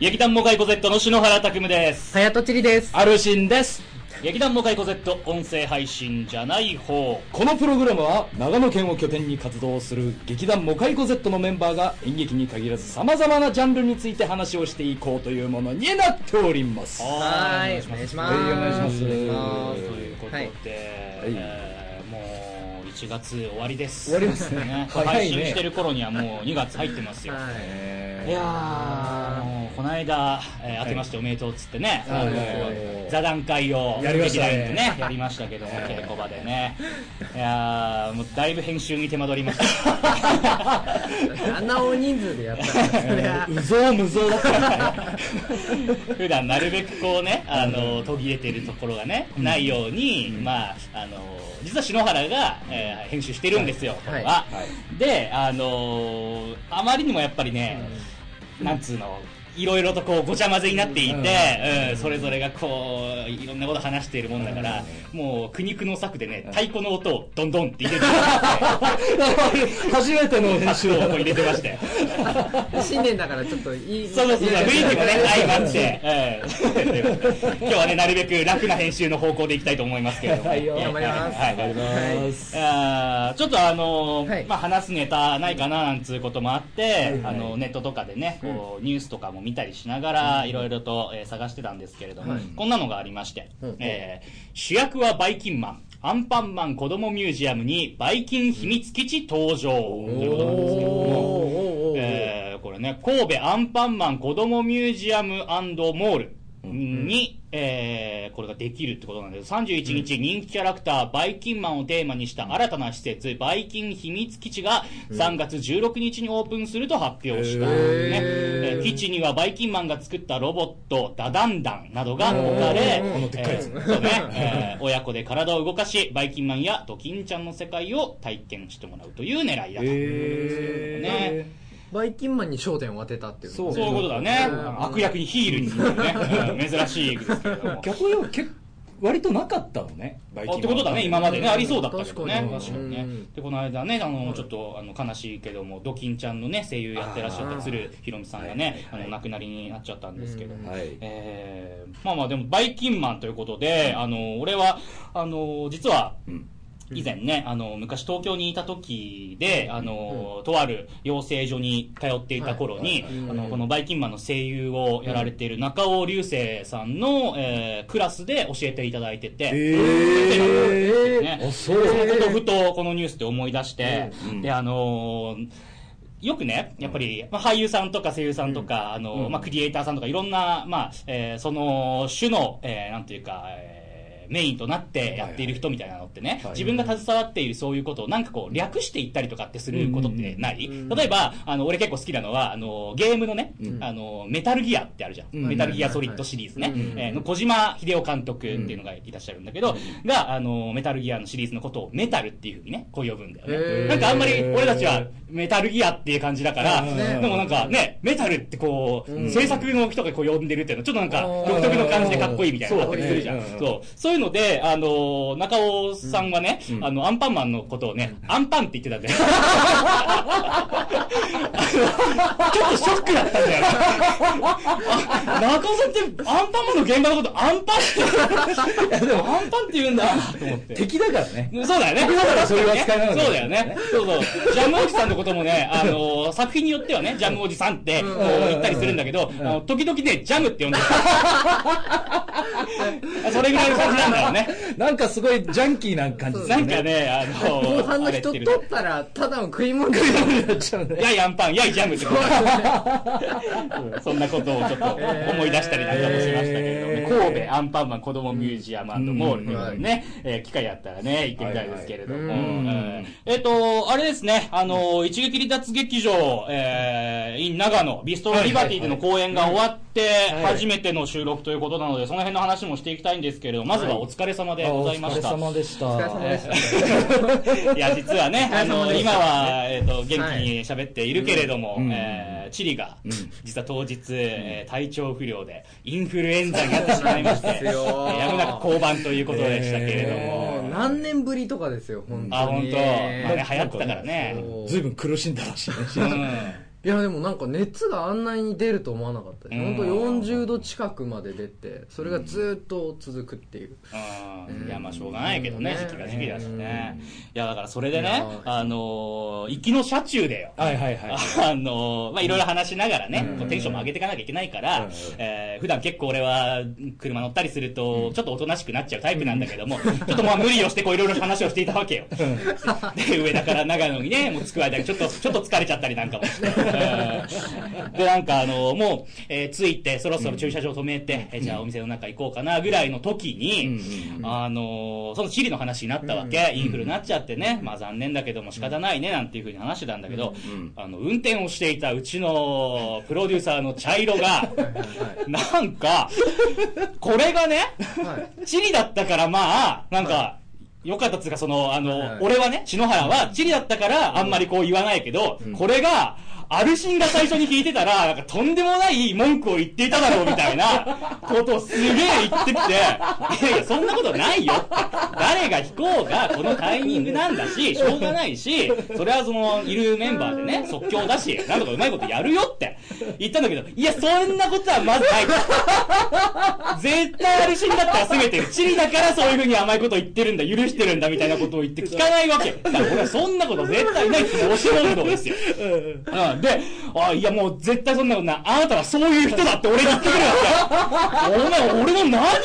劇団モカイコ Z の篠原拓夢です。はやとちりです。アルシンです。劇団モカイコ Z 音声配信じゃない方。このプログラムは長野県を拠点に活動する劇団モカイコ Z のメンバーが演劇に限らず様々なジャンルについて話をしていこうというものになっております。はい、お願いします。はいお願いしますお願いしますということで、はいえーもう1月終わりです。終わりますね早いね配信してる頃にはもう2月入ってますよ。はい。いやこの間、えー明けましておめでとうっつってね、あのはい。はいはい座談会をやりましたね。ね、やりましたけども、稽古場でね。いやー、もうだいぶ編集に手間取りました。あんな大人数でやった。うぞうむぞうだったね。普段なるべくこうね、あの、途切れてるところがね、ないように、まあ、あの、実は篠原が、えー編集してるんですよ、これは。はで、あのあまりにもやっぱりね、なんつうの、いろいろとこうごちゃ混ぜになっていて、うん。それぞれがこう、いろんなこと話しているもんだから、もう苦肉の策でね、太鼓の音をドンドンって入れて 初めての編集を入れてましたよ。新年だからちょっといい。そうそうそう、いい雰囲気もね、相まって、うん。今日はね、なるべく楽な編集の方向でいきたいと思いますけれども。はいよ。頑張ります。はい。頑張ります。あーちょっとあのーはい。まあ、話すネタないかななんつうこともあって、はいあのネットとかでね、こうニュースとかも見たりしながら、いろいろと、えー探してたんですけれども、はい。こんなのがありまして、うんえー主役はバイキンマン、アンパンマン子供ミュージアムにバイキン秘密基地登場ということなんですけども、えーこれね、神戸アンパンマン子供ミュージアムモールに、えーこれができるってことなんです。31日、人気キャラクター、バイキンマンをテーマにした新たな施設、バイキン秘密基地が3月16日にオープンすると発表した、ね。えー基地にはバイキンマンが作ったロボット、ダダンダンなどが置かれ、親子で体を動かし、バイキンマンやドキンちゃんの世界を体験してもらうという狙いだと。いうことですけどね。バイキンマンに焦点を当てたっていう。そうそういうことだね。悪役にヒールにするね。う ん珍しいですけれども。逆に割となかったのね、バイあってことだね、今までね、ありそうだったけどね。確かに確かにねうん。で、この間ね、あの、ちょっと、あの、悲しいけども、ドキンちゃんのね、声優やってらっしゃった鶴ひろみさんがね、あの、亡くなりになっちゃったんですけども。はい。えーまあまあでも、バイキンマンということで、あの、俺は、あの、実は、うん以前ね、あの、昔東京にいた時で、あの、とある養成所に通っていた頃に、あの、このバイキンマンの声優をやられている中尾隆星さんの、えークラスで教えていただいてて、えねあそう。そのことをふとこのニュースで思い出して、うんで、あのーよくね、やっぱり、まあ、俳優さんとか声優さんとか、あの、まあ、クリエイターさんとか、いろんな、まあ、えーその、種の、えーなんていうか、えーメインとなってやっている人みたいなのってね、はい自分が携わっているそういうことをなんかこう略していったりとかってすることってない、うん。例えば、あの、俺結構好きなのは、あの、ゲームのね、うん。あの、メタルギアってあるじゃん。うん。メタルギアソリッドシリーズね。うん。えーの小島秀夫監督っていうのがいらっしゃるんだけど、が、あの、メタルギアのシリーズのことをメタルっていうふうにね、こう呼ぶんだよへね。ー。なんかあんまり俺たちはメタルギアっていう感じだから、うん。でもなんかね、メタルってこう、うん。制作の人がこう呼んでるっていうのはちょっとなんかうん。独特の感じでかっこいいみたいなのがあったりするじゃん。そうだねそう。そういうので、あの、中尾さんはね、うんあの、アンパンマンのことをね、アンパンって言ってたんだよ。ちょっとショックだったんだよ。あ中尾さんってアンパンマンの現場のことアンパンって、でもアンパンって言うんだと思って。敵だからね。そうだよね。だからそういう扱いなのかもそうだよね。そうそう。ジャムおじさんのこともね、あの、作品によってはね、ジャムおじさんって、こう言ったりするんだけど、あの、時々ね、ジャムって呼んでる。それぐらいの感じなんだよね。なんかすごいジャンキーな感じするなんかね、あの、後半の人取ったら、ただの食い物だよ。なっちゃうね。やいアンパン、やいジャムってこと。う。んそんなことをちょっと思い出したりなんかもしましたけれども神戸アンパンマン子供ミュージアムモールということでね、えー機会あったらね、行ってみたいですけれども。えっと、あれですね、あの、一撃離脱劇場、えー、in 長野、ビストロリバティでの公演が終わって、はい。初めての収録ということなので、その辺の話もしていきたいんですけれども、まずはお疲れ様でございました。お疲れ様でした。お疲れ様でした。いや、実はね、あの、今は、えっ、と、元気に喋っているけれども、うんえーチリが、うん実は当日、えー体調不良で、インフルエンザになってしまいまして、やむなく降板ということでしたけれども、何年ぶりとかですよ、本当に。あ、本当、まあね、流行ってたからね。ずいぶん苦しんだらしいね。うんいやでもなんか熱があんなに出ると思わなかったです。うん。本当40度近くまで出てそれがずっと続くっていう。うん。いや、まあ、しょうがないけどね、うん時期が時期だしね。うん。いや、だからそれでねあのー、行きの車中でよ。はいはいはい。あのー、まあ、いろいろ話しながらね、テンションも上げていかなきゃいけないから、うん。えー普段結構俺は車乗ったりすると、ちょっとおとなしくなっちゃうタイプなんだけども、ちょっとまあ無理をしてこういろいろ話をしていたわけよ。で、上田から長野にね、もう着く間にちょっと、ちょっと疲れちゃったりなんかもして。う んで、なんかあのもう、えー着いて、そろそろ駐車場止めて、えじゃあお店の中行こうかな、ぐらいの時に、あのそのチリの話になったわけ、インフルになっちゃってね、まあ残念だけども仕方ないね、なんていうふうに話してたんだけど、あの、運転をしていたうちのプロデューサーの茶色が、なんか、これがね、はい。チリだったからまあ、なんか、よかったっつうか、その、あの、俺はね、篠原は、チリだったから、あんまりこう言わないけど、これが、アルシンが最初に聞いてたら、なんかとんでもない文句を言っていただろうみたいなことをすげえ言ってきて、いやいや、そんなことないよって。誰が聞こうが、このタイミングなんだし、しょうがないし、それはその、いるメンバーでね、即興だし、なんとかうまいことやるよって言ったんだけど、いや、そんなことはまずない。絶対アルシンだったら全てチリだからそういう風に甘いこと言ってるんだ、許してるんだみたいなことを言って聞かないわけ。だから俺はそんなこと絶対ないって押し問答ですよ。うん。で、あ、いやもう絶対そんなことない。あなたはそういう人だって俺に言ってくるわけ。お前俺の何を思っ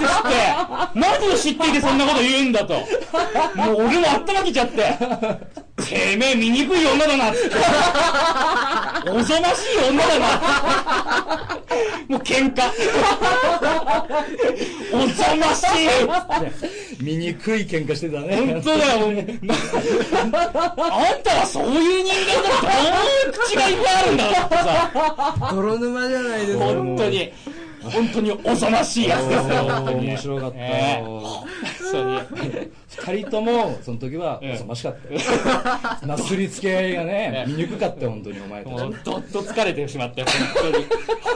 て知って、何を知っていてそんなこと言うんだと。もう俺も頭きちゃって。てめえ醜い女だなっつって。おぞましい女だな。もう喧嘩。おぞましい。醜い喧嘩してたね。本当だよ、あんたはそういう人間だとどういう口がいっぱいあるんだってさ。泥沼じゃないですか本当に、本当におぞましいやつですよ。面白かった。本当に。二人とも、その時は、うんおぞましかったよ。なすりつけ合いがね、醜かったよ、本当に、お前たちもう、どっと疲れてしまって、本当に。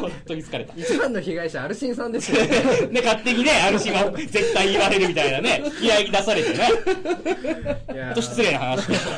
本当に疲れた。一番の被害者アルシンさんですよ ねで、勝手にね、あるしは絶対言われるみたいなね、気合い出されてね。いやほんと失礼な話ですよ。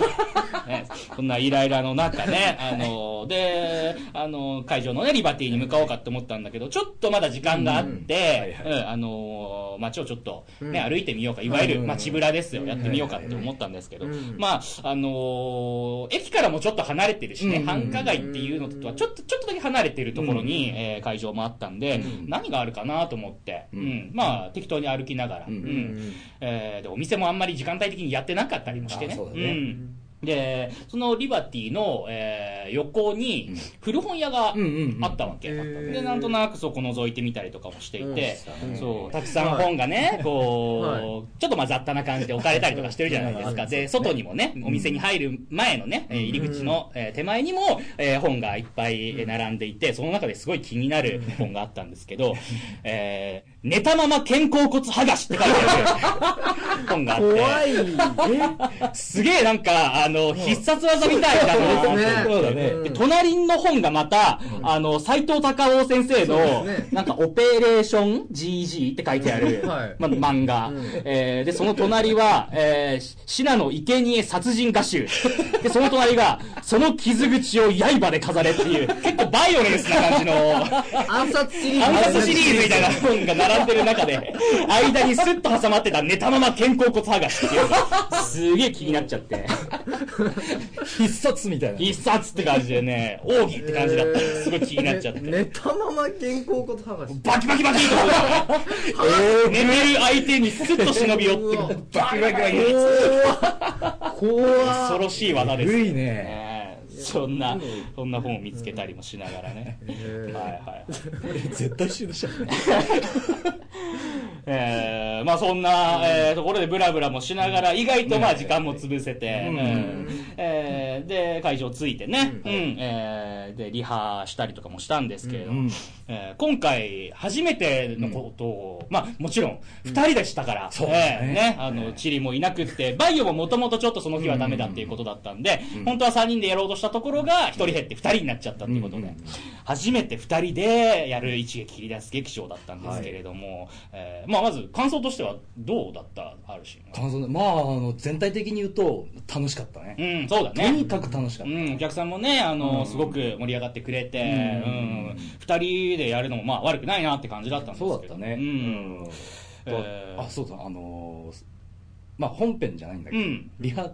ね、そんなイライラの中ね、あの、で、あの、会場のね、リバティに向かおうかって思ったんだけど、ちょっとまだ時間があって、あの、街をちょっとね、うん歩いてみようか、いわゆるうん街ですよ、うん。やってみようかって思ったんですけど。うん、まあ、あの、駅からもちょっと離れてるしね、うん。繁華街っていうのとはちょっと、ちょっとだけ離れてるところに、えー会場もあったんで、何があるかなと思って、うん。うん、まあ、適当に歩きながら、うん。うん。えーで、お店もあんまり時間帯的にやってなかったりもしてね。うんで、そのリバティの、えー横に古本屋がうんうんうん。あったわけ。で、なんとなくそこ覗いてみたりとかもしていて、うんそう、たくさん本がね、こう、はい。ちょっとまあ雑多な感じで置かれたりとかしてるじゃないですか。で、外にもね、お店に入る前のね、えー入り口の、えー手前にも、えー本がいっぱいえー並んでいて、その中ですごい気になる本があったんですけど、えー寝たまま肩甲骨剥がしって書いてある本があって。怖い。えすげえなんか、あの、必殺技みたいだなそうですねそうだね隣の本がまた、あの、斎藤隆夫先生の、なんか、オペレーション GG って書いてある、はい。ま、漫画、うん。えーで、その隣は、えー、信濃生贄殺人画集。で、その隣が、その傷口を刃で飾れっていう、結構バイオレンスな感じの、暗殺シリーズ。暗殺シリーズみたいな本が並んでる中で、間にスッと挟まってた寝たまま肩甲骨剥がしっていうのが、すげえ気になっちゃって。必殺みたいな。必殺って感じでね、奥義って感じだった。すごい気になっちゃって。ね寝たまま肩甲骨剥がしバキバキバキとこう、寝てる相手にスッと忍び寄って、バキバキバキ怖恐ろしい技です。古いね。そんな、そんな本を見つけたりもしながらね。はいはい。絶対一緒でしょ。えー、まあそんな、えー、ところでブラブラもしながら、意外とまあ時間も潰せて、えーで、会場着いてね、うん、えーで、リハしたりとかもしたんですけれども、うん。えー今回初めてのことを、まあもちろん、二人でしたから、そうだね。えーね、あの、チリもいなくって、バイオももともとちょっとその日はダメだっていうことだったんで、本当は三人でやろうとしたところが、一人減って二人になっちゃったっていうことで、初めて二人でやる一撃切り出す劇場だったんですけれども、えーまあ、まず感想としてはどうだった？あるし。感想ね。まああの全体的に言うと楽しかったね、うん、そうだね。とにかく楽しかった、うん、お客さんもね、あの、うん。すごく盛り上がってくれて、ううん。ん、二人でやるのもまあ悪くないなって感じだったんですけど。そうだったね。うん。とえー。あそうだあのーまあ本編じゃないんだけど、うん。リハ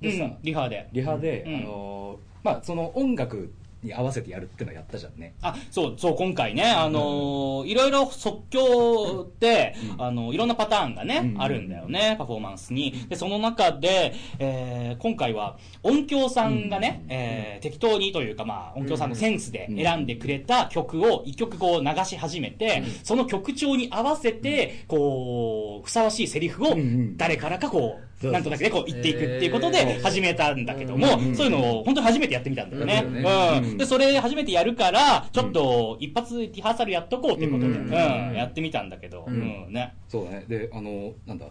でさ、うんリハで。リハで、うん。あのーまあその音楽に合わせてやるってのやったじゃんね。あ、そう、そう、今回ね、あのーいろいろ即興って、うん。あのいろんなパターンがね、うん。あるんだよね、パフォーマンスに。で、その中で、えー今回は音響さんがね、えー適当にというか、まあ、音響さんのセンスで選んでくれた曲を一曲こう流し始めて、その曲調に合わせて、こう、ふさわしいセリフを誰からかこうなんとなくね、こう言っていくっていうことえでー始めたんだけども、うんそういうのを本当に初めてやってみたんだよね。そうん。うん。で、それ初めてやるから、ちょっと一発リハーサルやっとこうっていうことで、ううんん、やってみたんだけど、ううんん、ね。そうだね。であのなんだ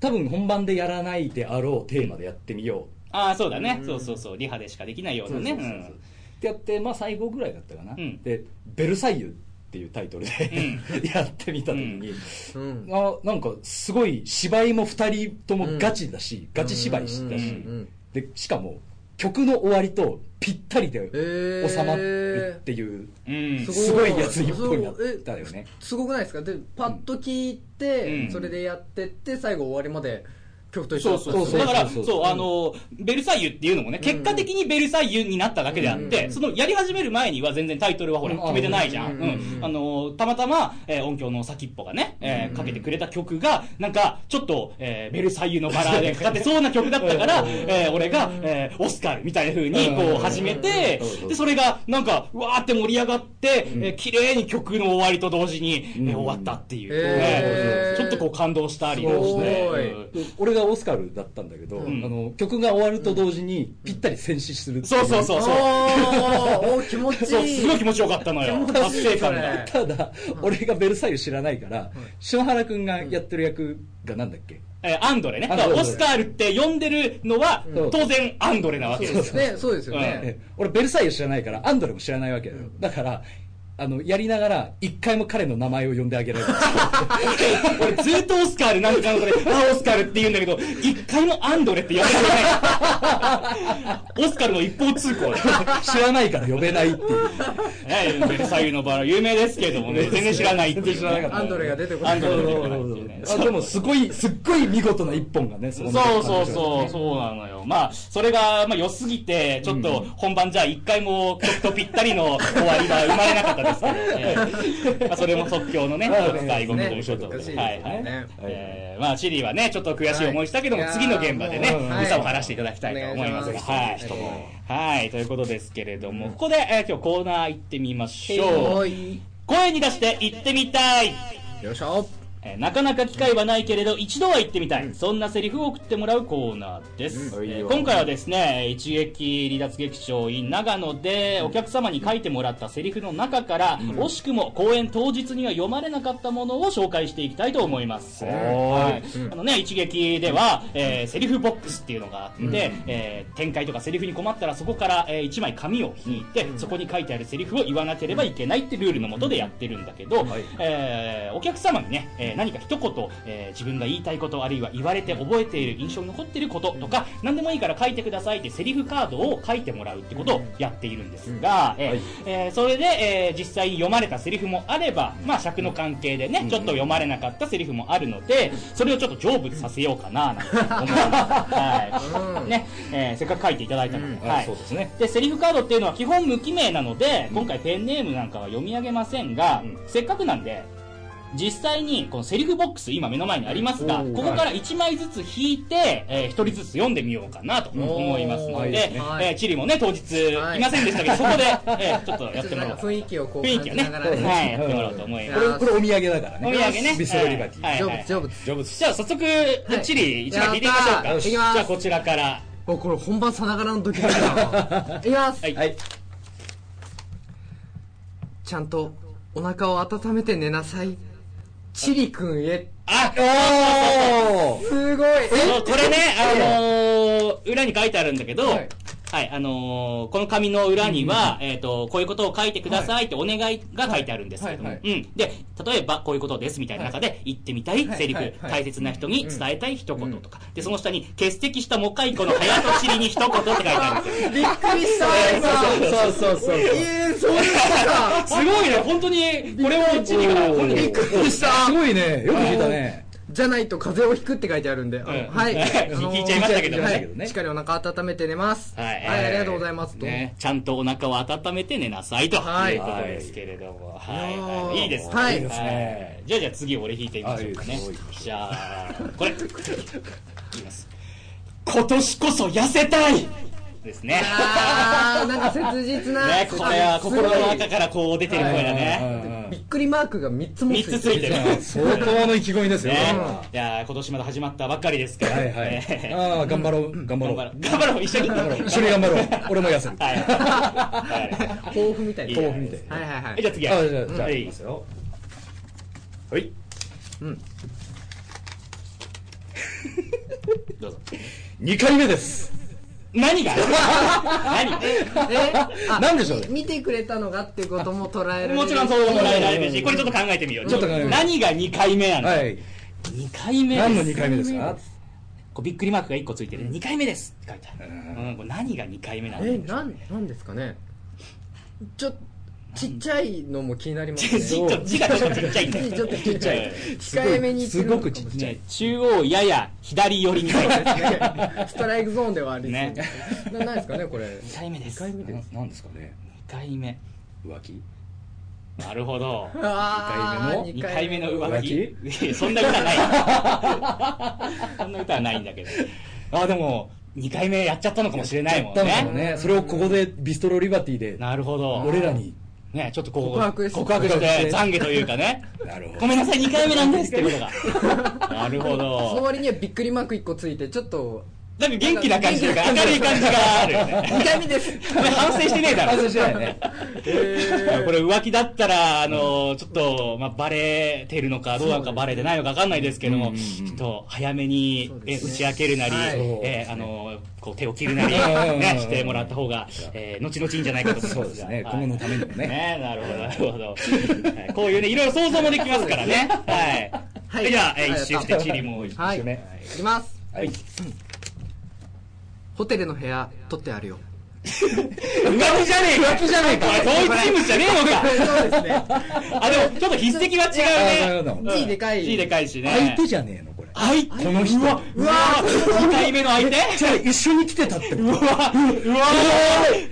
多分本番でやらないであろうテーマでやってみよああ、そうだね。う。んそうそうそう。リハでしかできないよううなね。ってやってまあ最後ぐらいだったかな、うん。で「ベルサイユ」っていうタイトルで、やってみた時に、うん。あなんかすごい芝居も2人ともガチだし、ガチ芝居しだし、うんうんでしかも曲の終わりとぴったりでえー。収まるっていう、うん。すごいやつ一本やったよね。すごくないですか？でパッと聞いて、うん。それでやってって最後終わりまで曲と一緒そうそうそう。だから、そうそうそう、あの、ベルサイユっていうのもね、結果的にベルサイユになっただけであって、うん。その、やり始める前には全然タイトルはほら、うん。決めてないじゃん。うん。うん。あの、たまたま、えー音響の先っぽがね、えーかけてくれた曲が、なんか、ちょっと、えーベルサイユのバラーでかかってそうな曲だったから、えー俺が、えーオスカルみたいな風に、こう、始めてで、それが、なんか、うわーって盛り上がって、うん。えー綺麗に曲の終わりと同時に、え終わったっていう。ねちょっとこう感動したりもして。すごい。うん。で俺がオスカルだったんだけど、ん。あの曲が終わると同時にぴったり戦死するっていそうそうそうそう。おー気持ちいい。すごい気持ちよかったのよ。達成感が。ただ、俺がベルサイユ知らないから、篠原くんがやってる役がなんだっけ、えーアンドレね。アンドレ。だからオスカールって呼んでるのはうん、当然アンドレなわけですよ。ね。そうですよね、え俺ベルサイユ知らないからアンドレも知らないわけだよ、だからあのやりながら一回も彼の名前を呼んであげられない 俺ずっとオスカールなんかのこれ、あ、オスカールって言うんだけど、一回もアンドレって呼んでくれない。オスカルの一方通行で。知らないから呼べないっていうねベルサイユのバラ有名ですけどもね、全然知らないっていう、ね。全然知らなかったアンドレが出てこないアンドレ出てこないっていうね。あでもすごいすっごい見事な一本がねそそうそうそう、そうなのよ。まあ、それが、まあ、良すぎて、ちょっと、本番じゃあ一回も曲とぴったりの終わりは生まれなかったですけど、ええまあ、それも即興のね、醍醐味ということで。はいはい。まあ、チリはね、ちょっと悔しい思いしたけども、はい次の現場でねい。やー。もう、うさを晴らしていただきたいと思いますが、はい。はい、ということですけれども、ここで、えー今日コーナー行ってみましょう。はい。声に出して行ってみたい。よいしょえーなかなか機会はないけれど一度は行ってみたい、そんなセリフを送ってもらうコーナーです、うん。えー今回はですね一撃離脱劇場 in 長野でお客様に書いてもらったセリフの中から、惜しくも公演当日には読まれなかったものを紹介していきたいと思います、はい。あのね一撃では、えーセリフボックスっていうのがあって、えー展開とかセリフに困ったらそこから、え1枚紙を引いて、そこに書いてあるセリフを言わなければいけないってルールのもとでやってるんだけど、はい。えーお客様にね、えー何か一言、えー自分が言いたいことあるいは言われて覚えている印象に残っていることとか、何でもいいから書いてくださいってセリフカードを書いてもらうってことをやっているんですが、ええーそれで、えー実際に読まれたセリフもあれば、まあ尺の関係でね、ちょっと読まれなかったセリフもあるので、それをちょっと成仏させようかななんて思います。はい。ね、えーせっかく書いていただいたので、ははい。い。そうですね。で、セリフカードっていうのは基本無記名なので、今回ペンネームなんかは読み上げませんが、うん。せっかくなんで、実際にこのセリフボックス今目の前にありますが、ここから1枚ずつ引いて、えー、1人ずつ読んでみようかなと思いますので、いいですね。はい。えーチリもね、当日はい。いませんでしたけど、そこで、えーちょっとやってもらおう。か雰囲気をこう雰囲気をね、感じながらね。はい、やってもらおうと思います。これこれお土産だからね。お土産ね。ビスロリバティ、はい成仏成仏成仏じゃあ早速、い。チリ1枚引いてみましょうか。じゃあこちらから。おこれ本番さながらのドキドキだな。いきます、はい。はい。ちゃんとお腹を温めて寝なさいチリくんへ。あおー。すごい。えこれね、あのー裏に書いてあるんだけど、はいはい、あのーこの紙の裏には、えっ、と、こういうことを書いてくださいってお願いが書いてあるんですけれども、はいうん。で、例えば、こういうことですみたいな中で、言ってみたいセリフ、はいはい。大切な人に伝えたい一言とか、で、その下に、欠席したモカイコの早とちりに一言って書いてあるんですよ。びっくりした今。そう。そうそう。えー、そういうことか。すごいね、本当に、これをチリが、本当にびっくりした。すごいね。よく聞いたね。じゃないと風邪をひくって書いてあるんで、あのうんはい。聞いちゃいましたけどはねい。しっかりお腹温めて寝ます。はい、はい、ありがとうございます。ね、ちゃんとお腹を温めて寝なさいとはいいうことですけれども、はい、いはい、いいですね。はいじゃあじゃあ次俺引いてみましょうかね。じゃあ、これ、いきます。今年こそ痩せたいですね。なんか切実な。ね、これは心の中からこう出てる声だね。びっくりマークが3つも3つついてる。相当の意気込みですよ。ねこいやー今年まだ始まったばっかりですから。れははいはい。えーああ、頑張ろう、頑張ろう。頑張ろう。一緒に。頑張ろう一緒に頑張ろう。俺も痩せる。はい。はい豆腐みたいな。いいはい豆腐みたいな。はいはい。じゃあ次あ、じゃ。じゃあ、はいいきますよ。はい。うん。どうぞ。2回目です。何が？何？えあなんでしょう？見てくれたのがってことも捉えられる。もちろんそうもらえられるし、これちょっと考えてみよう。ちょっと何が2回目なの？はい。2回目です。何の2回目ですか？こうびっくりマークが1個ついてる。2回目です。って書いてある。うん。うん、これ何が2回目なのえ、なん、なんですかね？ちょ、ちっちゃいのも気になりますね。ちょっとちっちゃいんだちょっとちっちゃい。控えめにすごくちっちゃいね中央やや左寄りに書いてある。ストライクゾーンではありねそうななんですかね、これ。2回目です。二回目ですななんですかね2回目。浮気？なるほど。あー2回目の浮浮気？そんな歌ない。そんな歌はないんだけど。あ、でも、2回目やっちゃったのかもしれないもんやったのかもね。ね。それをここでビストロリバティで、なるほど。俺らに。ね、ちょっとこう、告白して告白して、懺悔というかね。なるほどごめんなさい、2回目なんですってことが。なるほそのど。割にはびっくりマーク1個ついて、ちょっと、なんか元気な感じとか、明るい感じがあるよね。2回目です。反省してねえだろ。反省してないね。これ浮気だったら、あの、ちょっと、まあ、バレてるのか、どうなのかバレてないのかわかんないですけども、うんうんうんちょっと、早めにねえ打ち明けるなり、はいえーあの、こう、手を切るなり、うんうんうんね、してもらった方が、えー後々いいんじゃないかと思いますが。そうですねはい今後のためにもねね、なるほど、なるほど。はいこういうね、いろいろ想像もできますからね。はい。はいじゃあ、一周してチリも一はい。周目。いきます。はい。ホテルの部屋、取ってあるよ。浮気じゃねえか浮気じゃねえか同一人物じゃねえのかそうですね。あ、でも、ちょっと筆跡はあなる違うね。ほど字でかい。字でかいしね。相手じゃねえの、これ。相手この人。うわうわ。2回目の相手？じゃあ一緒に来てたって。うわうわ。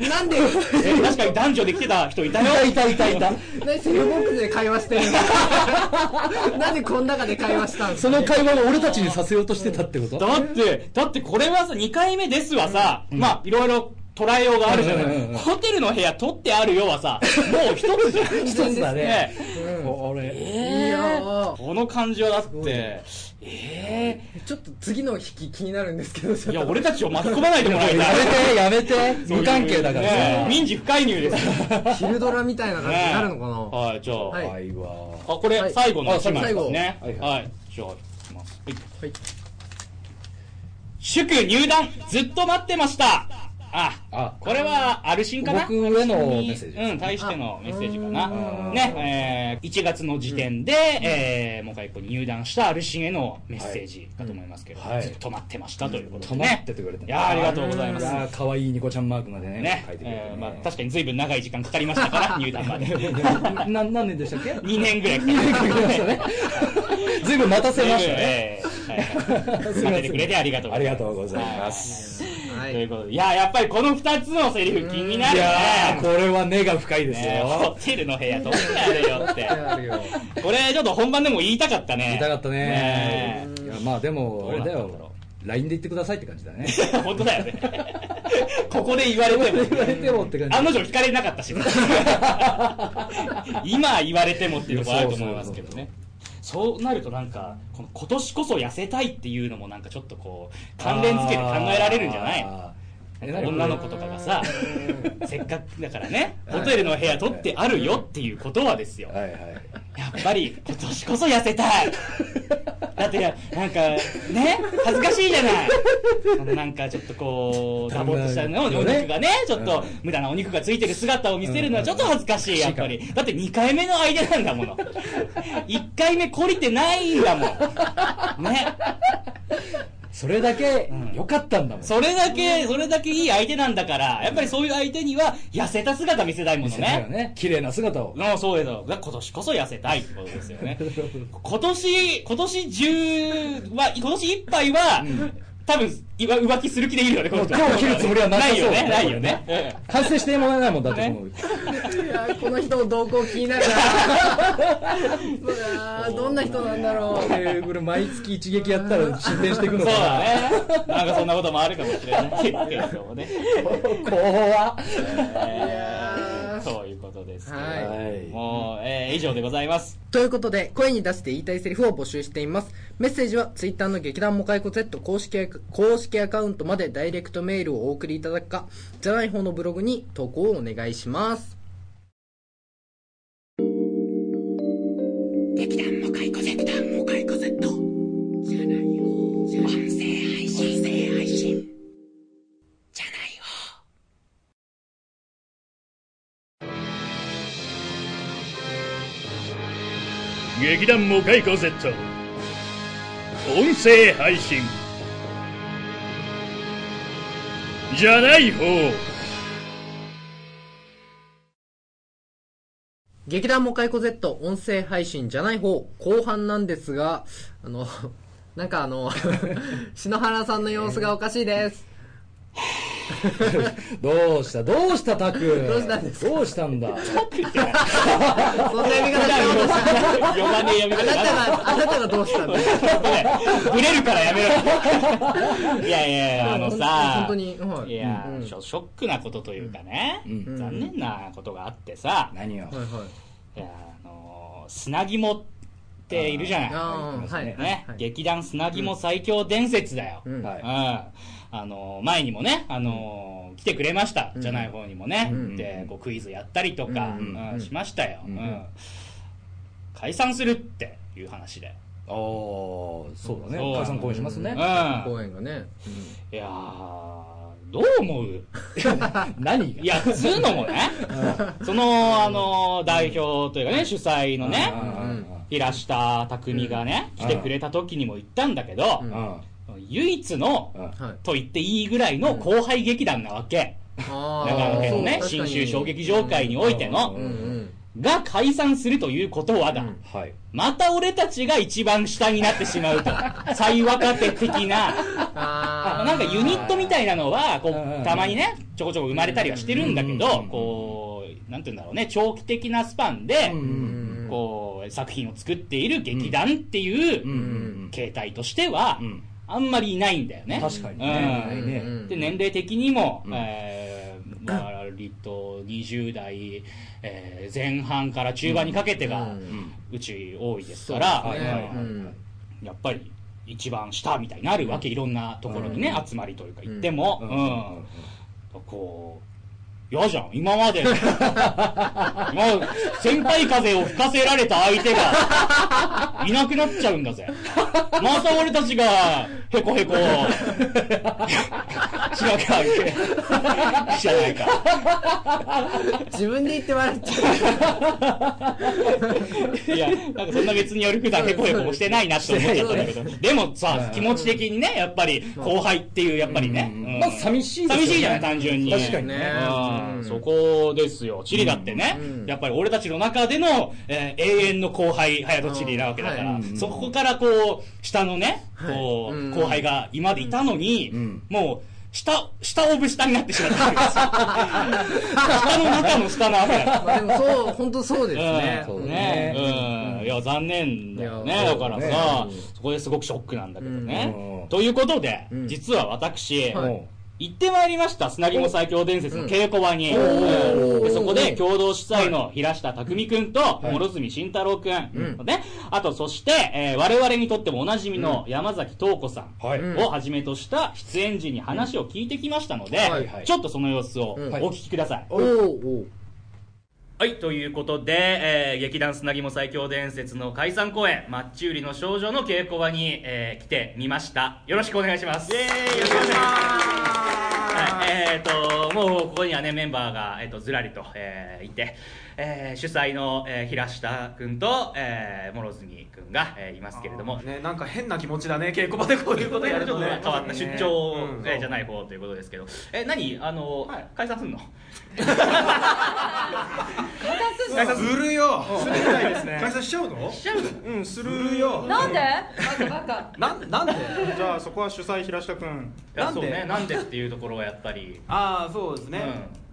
なんで、え確かに男女で来てた人いたよ。いたいたいた。何セルボックスで会話してるの？なんでこの中で会話したんその会話を俺たちにさせようとしてたってこと？だって、だってこれはさ、2回目ですはさ、まあ、いろいろ捉えようがあるじゃない、うんうんうんホテルの部屋取ってあるよはさ、もう一つじゃん。一つだね。ねこれ。いやーこの感じはだって、えちょっと次の引き気になるんですけど、えいや、俺たちを巻き込まないでもらいい。めて、やめて。無関係だからねさ。民事不介入ですよ。昼ドラみたいな感じになるのかな、はい、じゃあ、はい。あ、これ、はい最後のあ1枚ですね。最後はい。じゃあ、いきます。はい。はい。祝入団、ずっと待ってました。あ、あ。これは、アルシンかな？僕へのメッセージ。うん、対してのメッセージかな。あ。ね、えー、1月の時点で、えー、もう一個入団したアルシンへのメッセージかと思いますけど、はい。ずっと待ってましたということで止ね。まっててくれたいやーありがとうございます。いやー可愛いニコちゃんマークまでねね。書いてくれてね。えーまあ、確かに随分長い時間かかりましたから、入団まで。な何年でしたっけ？2年ぐらいかかりました。ね。ずいぶん待たせましたね。えーはい。待っててくれてありがとうありがとうございますはい。ということで、いや、やっぱりこの二つのセリフ気にないるやねー。これは根が深いですねホよテルの部屋どってあるよって。これちょっと本番でも言いたかったね。言いたかったねねいやまあでもあれだよ LINE で言ってくださいって感じだね 本当だよね。ここで言われても。言われてもって感じ案の定聞かれなかったし。今言われてもっていうところあると思いますけどね。そうなるとなんか、この今年こそ痩せたいっていうのもなんかちょっとこう、関連付けて考えられるんじゃない？の女の子とかがさ、せっかくだからね、ホテルの部屋取ってあるよっていうことはですよ。はいはい。やっぱり今年こそ痩せたい。だってや、なんか、ね、恥ずかしいじゃない。あのなんかちょっとこう、ダボっとしたね、お肉がね、ちょっと無駄なお肉がついてる姿を見せるのはちょっと恥ずかしい、やっぱり。だって2回目の相手なんだもの。1回目懲りてないんだもん。ね？それだけ良かったんだもん。それだけ、それだけいい相手なんだから、やっぱりそういう相手には痩せた姿見せたいものね。ね。綺麗な姿を。のそういうのが今年こそ痩せたいってことですよね。今年、今年中は、今年いっぱいは、多分、浮気する気でいるよね、この人今日切るつもりはないよね、ないよね。うん完成してもらえないもんだって、ねそのいやこの人の動向気になるな どんな人なんだろうえーこれ毎月一撃やったら進展していくのかな。だね。なんかそんなこともあるかもしれないけどもね。怖えー そういうことです。はいはいもう、えー以上でございます。ということで、声に出して言いたいセリフを募集しています。メッセージは、ツイッターの劇団モカイコ Z 公式公式アカウントまでダイレクトメールをお送りいただくか、じゃない方のブログに投稿をお願いします。劇団モカイコ Z 劇団モカイコ Z じゃないよ。音声配信。じゃないよ。劇団モカイコ Z 音声配信。じゃない方。劇団モカイコ Z 音声配信じゃない方後半なんですがあのなんかあの 篠原さんの様子がおかしいです。どうした？どうしたタクどうしたんですか？どうしたんだ？そんな読み方しようとした呼ばねえ呼びあなた方があなたがどうしたんですかブレるからやめろ。いやいやいや、あのさ、本当にはいいや、うん。ショショックなことというかね、うん。残念なことがあってさ、何よはいはい。いやあの砂肝っているじゃない。あーはいね、はい。劇団砂肝最強伝説だよ。うん。はい。うんあの前にもね、あの来てくれました、うん。じゃない方にもね、うん。でこうクイズやったりとか、うんうんしましたよ、うんうん。解散するっていう話で、ああそうだね。解散公演しますね。うん。公演がね。いやーどう思う？何が？いや、つうのもね、その、あの、代表というかね、主催のね、うん平下匠がね、うん。来てくれた時にも言ったんだけどう、んうん唯一の、と言っていいぐらいの後輩劇団なわけ。あ長野県のね、新州小劇場会においての。が解散するということはだ、うん。はい。また俺たちが一番下になってしまうと。最若手的な、なんかユニットみたいなのは、こうたまにね、ちょこちょこ生まれたりはしてるんだけどこう、なんて言うんだろうね、長期的なスパンでこう、作品を作っている劇団っていう形態としてはう、んあんまりいないんだよね。確かにね。うん。で、年齢的にも、うん。えー、割と20代、えー前半から中盤にかけてが、うち多いですから、やっぱり一番下みたいになるわけ、いろんなところにね、うん。集まりというか行っても、ううんん。こう、嫌じゃん、今まで。今先輩風を吹かせられた相手が、いなくなっちゃうんだぜ。また俺たちが、へこへこ、しなきゃいけない。じゃないか。自分で言って笑っちゃいや、なんかそんな別に夜普段へこへこもしてないなって思っちゃったんだけど。でもさ、気持ち的にね、やっぱり後輩っていう、やっぱりね。うん。まあ寂しい寂しいじゃない、単純に。確かにね。そこですよ。チリだってね、うん。やっぱり俺たちの中での、えー永遠の後輩、隼人チリなわけだから、そこからこう、下のね、こう、後輩が今までいたのに、うん。もう、下、下オブ下になってしまったわけですよ。下の中の下なわけでもそう本当そうですね。うんそうね。ね。うん。いや、残念だよね。だからさね、そこですごくショックなんだけどね。うん。ということでう、ん。実は私、はい行ってまいりました、砂肝最強伝説の稽古場に。でそこで共同主催の平下匠くんと、諸角慎太郎くん、うん。ね、あとそして、えー我々にとってもおなじみの山崎東子さんをはじめとした出演時に話を聞いてきましたので、はいはい。ちょっとその様子をおうん。聞きください。はい、ということで、えー劇団砂肝最強伝説の解散公演、マッチ売りの少女の稽古場に、えー来てみました。よろしくお願いします。イエーイ。よろしくお願いします。はい、えっ、と、もうここにはね、メンバーが、えー、とずらりと、えーいて、えー主催の、えー平下君と、えー、諸角君が、えーいますけれども、ね、なんか変な気持ちだね。稽古場でこういうことやるちょっと とね。変わった出張、うんえーじゃない方ということですけど、え、何？あの、解散すんの？解散する。よ。するみたいですね。解散しちゃうの？しちゃうの？うんするよ。なんで？バカバカ。なんなんで？じゃあそこは主催平下君。なんで？なんでっていうところはやっぱり、ああそうですね、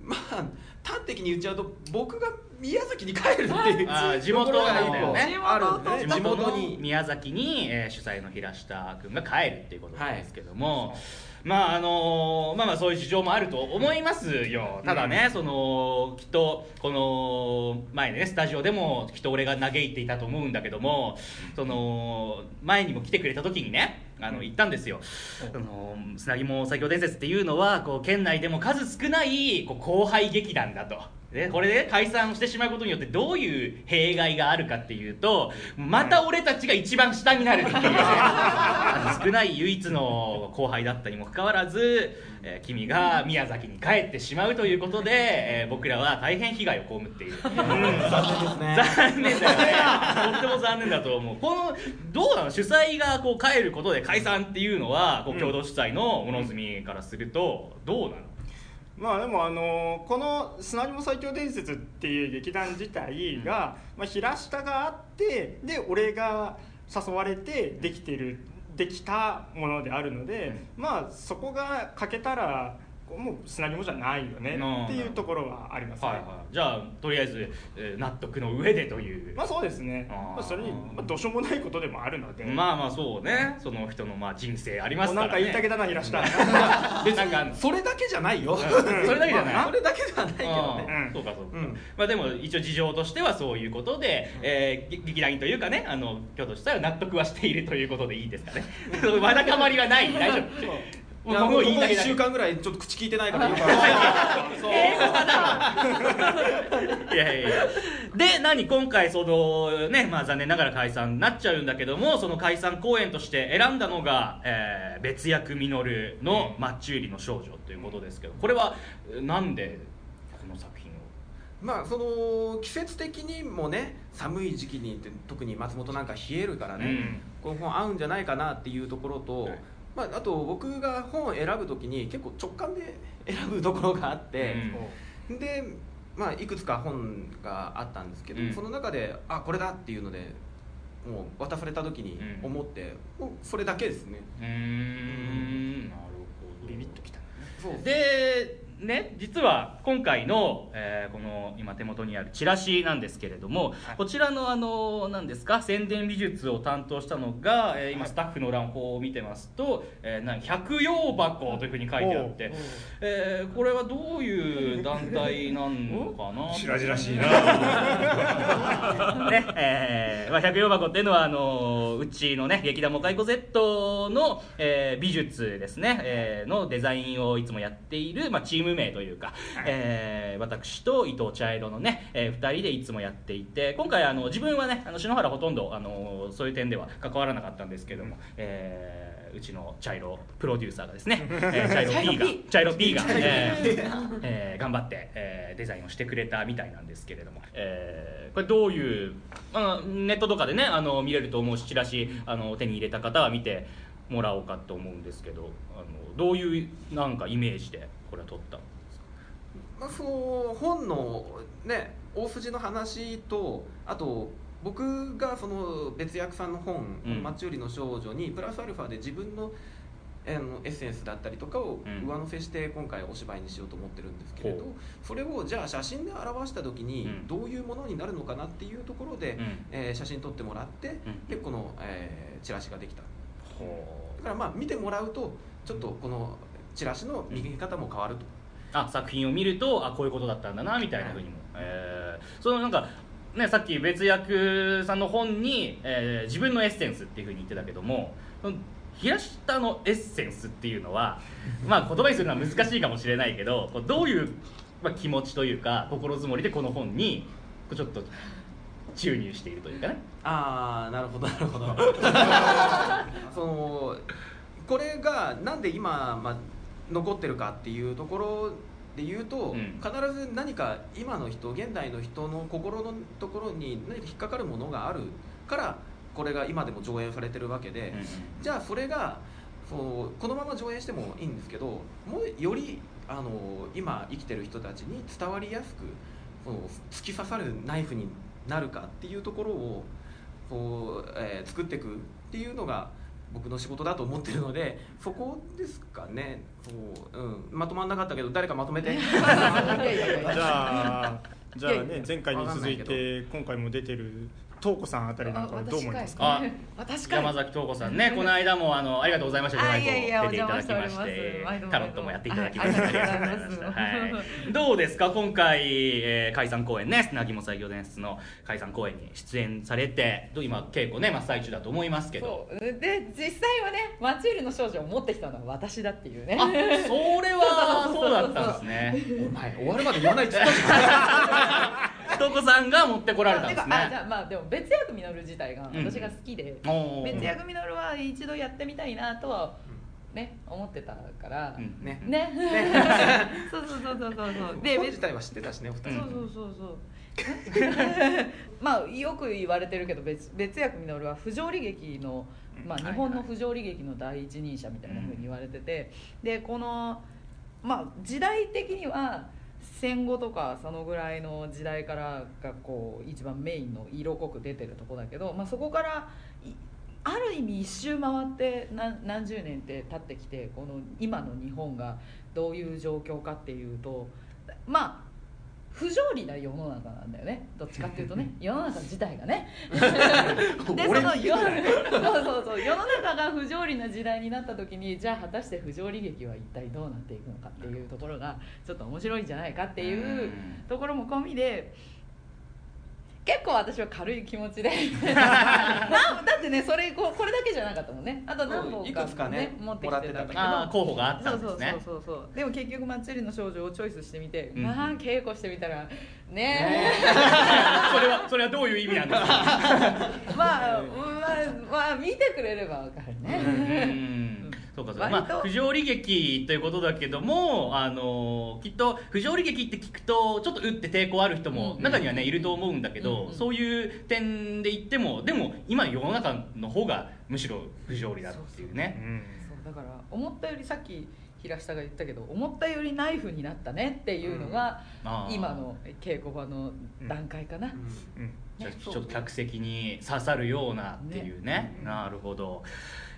まあ端的に言っちゃうと僕が宮崎に帰るっていう。あー地元なんだよね。あるん地元の。に宮崎に、えー主催の平下君が帰るっていうことなんですけども、まああのーまあまあそういう事情もあると思いますよ。ただね、そのきっとこの前ねスタジオでもきっと俺が嘆いていたと思うんだけどもその前にも来てくれた時にねあの言ったんですよ、あの砂肝最強伝説っていうのはこう県内でも数少ないこう後輩劇団だと。でこれで解散してしまうことによってどういう弊害があるかっていうとまた俺たちが一番下になるっていうね。少ない唯一の後輩だったにもかかわらず、えー君が宮崎に帰ってしまうということで、えー僕らは大変被害を被っている、残念ですね。残念だよ。ねとっても残念だと思う。このどうなの？主催がこう帰ることで解散っていうのはこう共同主催の物住からするとどうなの？まあでもあのこの「砂肝最強伝説」っていう劇団自体が、まあ、平下があってで俺が誘われてできてるできたものであるので、まあそこが欠けたらもう砂肝じゃないよねうん。っていうところはありますね、はいはい、じゃあとりあえず、えー納得の上でという、まあそうですね、まあ、それに、まあ、どうしようもないことでもあるので、まあまあそうね。その人のまあ人生ありますから、ね、なんか言いたげだな平下。別に。なんかそれだけじゃないよ。それだけじゃない、それだけではないけどね。うん。そうかそうか、うん。まあでも一応事情としてはそういうことで、えー、劇団員というかねあの京都主催は納得はしているということでいいですかね。わだかまりはない。大丈夫いやもうここ1言いたげだけ週間ぐらいちょっと口聞いてないからよくいいやいやいや。で何今回そのねまあ残念ながら解散になっちゃうんだけどもその解散公演として選んだのが、えー別役実の「マッチ売りの少女」ということですけどこれはえなんでこの作品を？まあその季節的にもね寒い時期にって特に松本なんか冷えるからね、この本合うんじゃないかなっていうところと、はいまあ、あと僕が本を選ぶ時に結構直感で選ぶところがあって、で、まあ、いくつか本があったんですけど、うん。その中であこれだっていうのでもう渡された時に思って、もうそれだけですね。うーん。なるほど。ビビッときたそう。でね実は今回の、えーこの今手元にあるチラシなんですけれども、こちらのあの何ですか宣伝美術を担当したのが、えー今スタッフの欄法を見てますと「えー、なん百葉箱」というふうに書いてあって、えーこれはどういう団体なのかな？白々しいな。ねえーまあ、百葉箱っていうのはあのうちのね劇団モカイコ Z の、えー美術ですね、えーのデザインをいつもやっている、まあ、チーム名というか、えー私と伊藤茶色のね、え2人でいつもやっていて今回あの自分はねあの篠原ほとんどあのそういう点では関わらなかったんですけども、えーうちの茶色プロデューサーがですね、えー茶色 P が茶色 P が、えーえー頑張って、えーデザインをしてくれたみたいなんですけれども、えーこれどういう、まあ、ネットとかでねあの見れると思うしチラシあの手に入れた方は見てもらおうかと思うんですけどあのどういうなんかイメージでこれは撮った。のまあ、その本のね大筋の話とあと僕がその別役さんの本うん「マッチ売りの少女」にプラスアルファで自分のエッセンスだったりとかをうん。上乗せして今回お芝居にしようと思ってるんですけれど、ほそれをじゃあ写真で表した時にうん。どういうものになるのかなっていうところで、うん。えー写真撮ってもらって、うん。でこの、えーチラシができた。ほだからまあ見てもらうとちょっとこのチラシの見え方も変わると、あ作品を見るとあこういうことだったんだなみたいなふうにも、えーそのなんかねさっき別役さんの本に、えー自分のエッセンスっていうふうに言ってたけども平下のエッセンスっていうのは まあ言葉にするのは難しいかもしれないけどどういう、まあ、気持ちというか心づもりでこの本にちょっと注入しているというかね。ああなるほどなるほど。そのこれがなんで今、まあ、残ってるかっていうところで言うと、うん。必ず何か今の人現代の人の心のところに何か引っかかるものがあるからこれが今でも上演されてるわけで、じゃあそれがそうこのまま上演してもいいんですけどもうよりあの今生きてる人たちに伝わりやすくその突き刺さるナイフになるかっていうところをこう、えー作っていくっていうのが僕の仕事だと思ってるのでそこですかね。そう、うん、まとまんなかったけど誰かまとめて。じゃあじゃあね前回に続いて今回も出てる東子さんあたりなんか？はどう思い。ますか山崎東子さんねこの間もあのありがとうございました。あいやいや出ていただきましてタロットもやっていただきましてどうですか？今回、えー解散公演ね砂肝採用伝説の解散公演に出演されてどう今稽古ね真っ最中だと思いますけど。そう。で実際はねマチルの少女を持ってきたのは私だっていうね。あそれはそうだったんですね。お前終わるまで言わないって言ったじゃ東子 さんが持ってこられたんですてかあじゃまあでも別役ミノル自体がうん。私が好きで、おー。別役ミノルは一度やってみたいなとはね思ってたから、うん。ね。ね。そうそうそうそうそうそう。で本自体は知ってたしねお二人。そうそうそうそう。まあよく言われてるけど別別役稔は不条理劇の、まあ、うん日本の不条理劇の第一人者みたいなふうに言われてて、でこの、まあ、時代的には戦後とかそのぐらいの時代からがこう一番メインの色濃く出てるとこだけど、まあ、そこからある意味一周回って何何十年って経ってきてこの今の日本がどういう状況かっていうとまあ不条理な世の中なんだよね。どっちかっていうとね。世の中自体がね。でその世そうそうそう。世の中が不条理な時代になった時にじゃあ果たして不条理劇は一体どうなっていくのかっていうところがちょっと面白いんじゃないかっていうところも込みで結構私は軽い気持ちで。なんだってねそれここれだけじゃなかったのね。あと何本いかくつかね持ってきてたんだけど。候補があったそうそうんですね。そうそうそうでも結局「まっちりの少女」をチョイスしてみて、うん。まあ稽古してみたらね。それはそれはどういう意味なんですか？え まあまあまあ見てくれればわかるうねんそうかそうか、まあ、不条理劇ということだけどもあのきっと不条理劇って聞くとちょっとうって抵抗ある人もうん中にはねいると思うんだけど、うんそういう点で言ってもでも今世の中の方がむしろ不条理だっていううねんそうだから思ったよりさっき平下が言ったけど思ったよりナイフになったねっていうのが、今の稽古場の段階かな、ちょっと客席に刺さるようなっていうね。ね。なるほど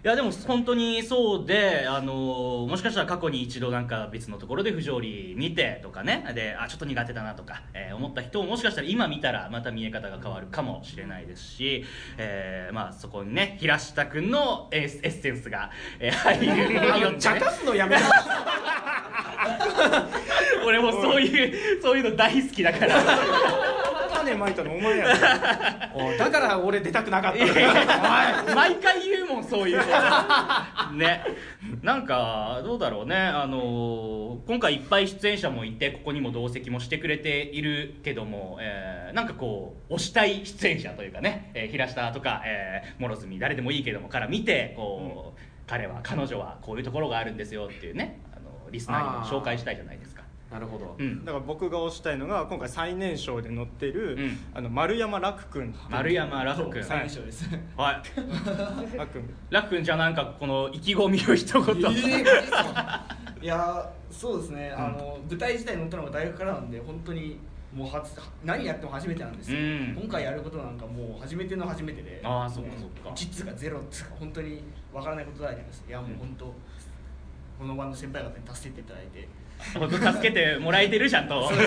いやでも本当にそうであのもしかしたら過去に一度なんか別のところで不条理見てとかね。であちょっと苦手だなとか、えー思った人ももしかしたら今見たらまた見え方が変わるかもしれないですし、えーまあそこにね平下君のエッエッセンスが、えー入るね。茶化すのやめろ 俺もそういうそういうの大好きだから種まいたのお前やろ だから俺出たくなかったいやいや。毎回言うもんそういう。こ とね。なんかどうだろうね。あの今回いっぱい出演者もいてここにも同席もしてくれているけども、えーなんかこう推したい出演者というかね、えー平下とか、えー、諸角誰でもいいけどもから見てこう、彼は彼女はこういうところがあるんですよっていうね。あのリスナーにも紹介したいじゃないですか。なるほど。うん。だから僕が推したいのが今回最年少で乗ってる、うん。あの丸山楽君丸山楽君。最年少です。はい。楽君。楽君じゃあなんかこの意気込みを一言、いやーそうですね、あの舞台自体に乗ったのが大学からなんで本当にもう初何やっても初めてなんですよ、うん。今回やることなんかもう初めての初めてで。あーそっかそっか。実がゼロっていうか本当にわからないことだらけです。いやもう本当、この場の先輩方に助けていただいて 本当助けてもらえてるちゃんと。助